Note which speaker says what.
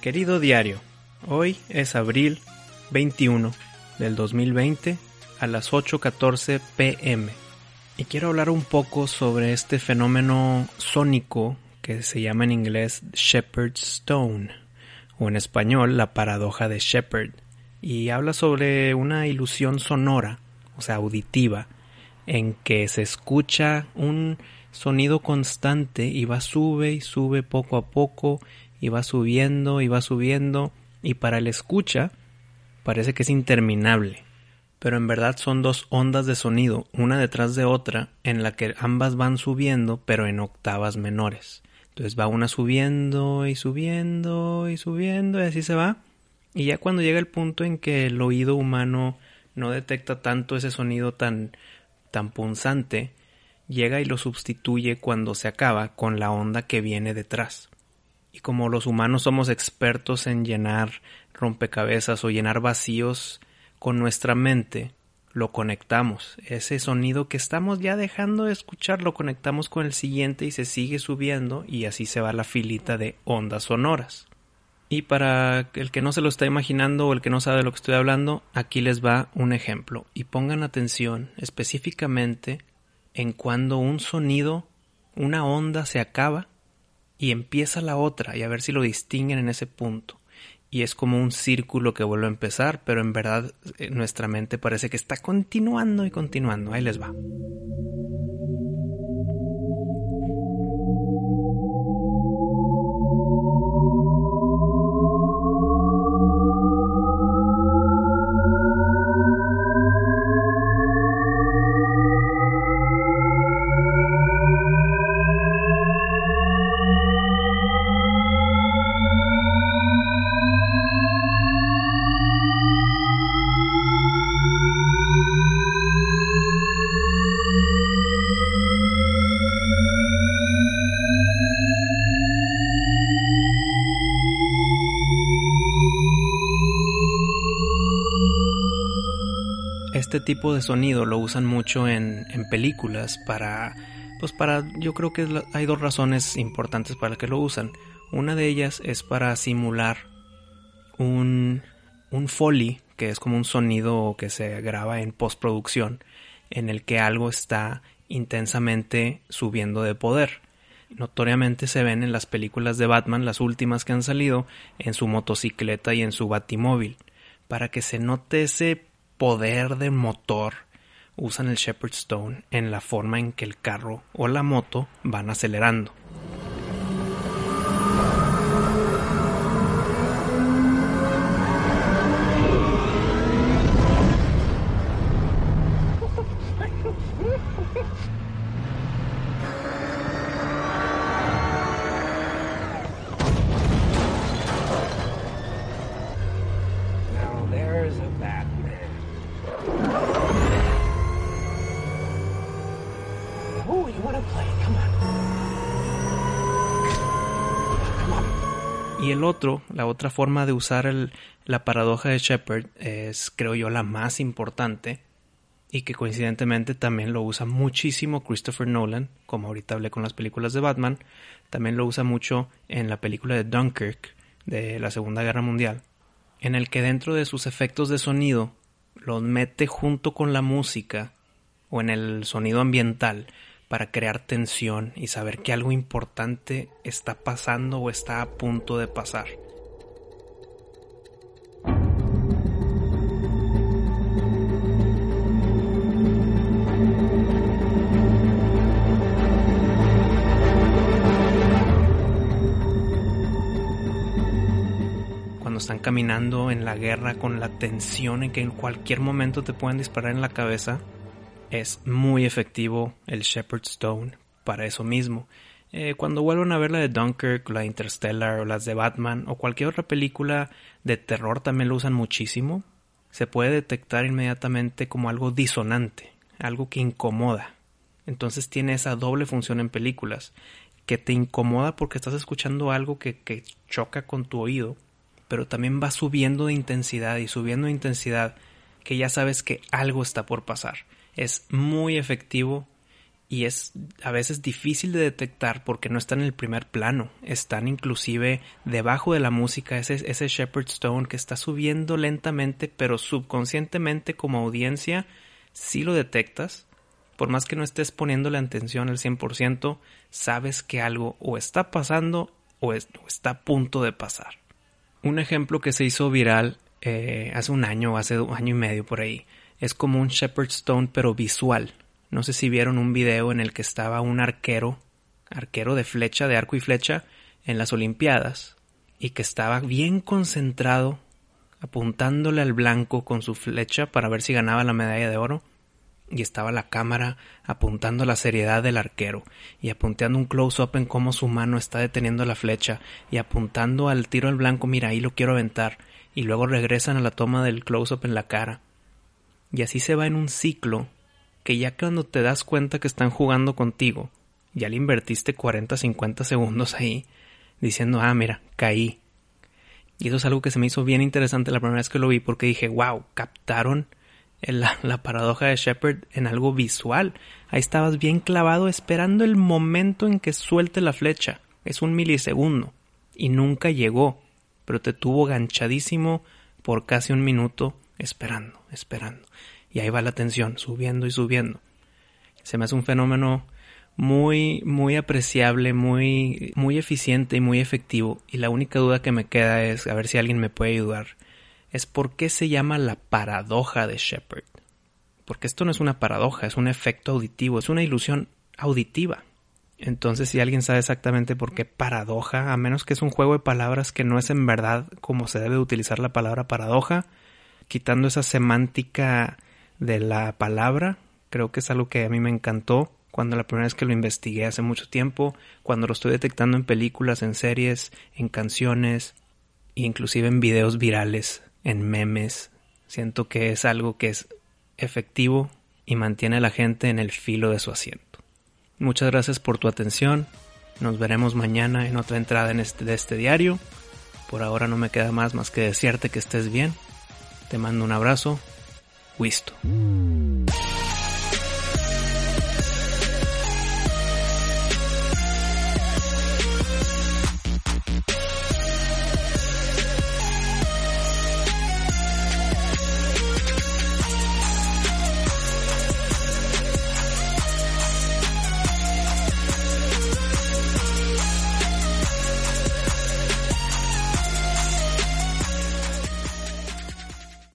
Speaker 1: Querido diario, hoy es abril 21 del 2020 a las 8.14 pm y quiero hablar un poco sobre este fenómeno sónico que se llama en inglés Shepherd's Stone o en español la paradoja de Shepherd y habla sobre una ilusión sonora, o sea, auditiva, en que se escucha un sonido constante y va sube y sube poco a poco y va subiendo y va subiendo y para el escucha parece que es interminable. Pero en verdad son dos ondas de sonido, una detrás de otra, en la que ambas van subiendo, pero en octavas menores. Entonces va una subiendo y subiendo y subiendo y así se va. Y ya cuando llega el punto en que el oído humano no detecta tanto ese sonido tan, tan punzante, llega y lo sustituye cuando se acaba con la onda que viene detrás. Y como los humanos somos expertos en llenar rompecabezas o llenar vacíos con nuestra mente, lo conectamos. Ese sonido que estamos ya dejando de escuchar lo conectamos con el siguiente y se sigue subiendo y así se va la filita de ondas sonoras. Y para el que no se lo está imaginando o el que no sabe de lo que estoy hablando, aquí les va un ejemplo. Y pongan atención específicamente en cuando un sonido, una onda se acaba y empieza la otra y a ver si lo distinguen en ese punto. Y es como un círculo que vuelve a empezar, pero en verdad eh, nuestra mente parece que está continuando y continuando. Ahí les va. Este tipo de sonido lo usan mucho en, películas para, pues para, yo creo que hay dos razones importantes para que lo usan. Una de ellas es para simular un, un foley, que es como un sonido que se graba en postproducción, en el que algo está intensamente subiendo de poder. Notoriamente se ven en las películas de Batman, las últimas que han salido, en su motocicleta y en su batimóvil, para que se note ese poder de motor usan el Shepherd Stone en la forma en que el carro o la moto van acelerando. Y el otro, la otra forma de usar la paradoja de Shepard es, creo yo, la más importante y que coincidentemente también lo usa muchísimo Christopher Nolan, como ahorita hablé con las películas de Batman, también lo usa mucho en la película de Dunkirk de la Segunda Guerra Mundial, en el que dentro de sus efectos de sonido los mete junto con la música o en el sonido ambiental para crear tensión y saber que algo importante está pasando o está a punto de pasar. Cuando están caminando en la guerra con la tensión en que en cualquier momento te pueden disparar en la cabeza, es muy efectivo el Shepherd Stone para eso mismo. Eh, cuando vuelvan a ver la de Dunkirk, la de Interstellar o las de Batman o cualquier otra película de terror también lo usan muchísimo, se puede detectar inmediatamente como algo disonante, algo que incomoda. Entonces tiene esa doble función en películas, que te incomoda porque estás escuchando algo que, que choca con tu oído, pero también va subiendo de intensidad y subiendo de intensidad que ya sabes que algo está por pasar es muy efectivo y es a veces difícil de detectar porque no está en el primer plano, están inclusive debajo de la música, ese, ese Shepherd Stone que está subiendo lentamente, pero subconscientemente como audiencia si lo detectas, por más que no estés poniéndole atención al 100%, sabes que algo o está pasando o, está a punto de pasar. Un ejemplo que se hizo viral eh, hace un año, hace un año y medio por ahí, es como un Shepherd Stone pero visual no sé si vieron un video en el que estaba un arquero, arquero de flecha, de arco y flecha, en las Olimpiadas, y que estaba bien concentrado, apuntándole al blanco con su flecha para ver si ganaba la medalla de oro, y estaba la cámara apuntando la seriedad del arquero, y apuntando un close-up en cómo su mano está deteniendo la flecha, y apuntando al tiro al blanco, mira, ahí lo quiero aventar, y luego regresan a la toma del close-up en la cara. Y así se va en un ciclo que ya cuando te das cuenta que están jugando contigo, ya le invertiste 40, 50 segundos ahí, diciendo, ah, mira, caí. Y eso es algo que se me hizo bien interesante la primera vez que lo vi, porque dije, wow, captaron la, la paradoja de Shepard en algo visual. Ahí estabas bien clavado esperando el momento en que suelte la flecha. Es un milisegundo. Y nunca llegó, pero te tuvo ganchadísimo por casi un minuto esperando, esperando y ahí va la tensión, subiendo y subiendo. Se me hace un fenómeno muy, muy apreciable, muy, muy eficiente y muy efectivo. Y la única duda que me queda es, a ver si alguien me puede ayudar, es por qué se llama la paradoja de Shepard. Porque esto no es una paradoja, es un efecto auditivo, es una ilusión auditiva. Entonces, si alguien sabe exactamente por qué paradoja, a menos que es un juego de palabras que no es en verdad como se debe utilizar la palabra paradoja, quitando esa semántica de la palabra. Creo que es algo que a mí me encantó cuando la primera vez que lo investigué hace mucho tiempo, cuando lo estoy detectando en películas, en series, en canciones, e inclusive en videos virales, en memes. Siento que es algo que es efectivo y mantiene a la gente en el filo de su asiento. Muchas gracias por tu atención. Nos veremos mañana en otra entrada en este, de este diario. Por ahora no me queda más más que desearte que estés bien. Te mando un abrazo Visto.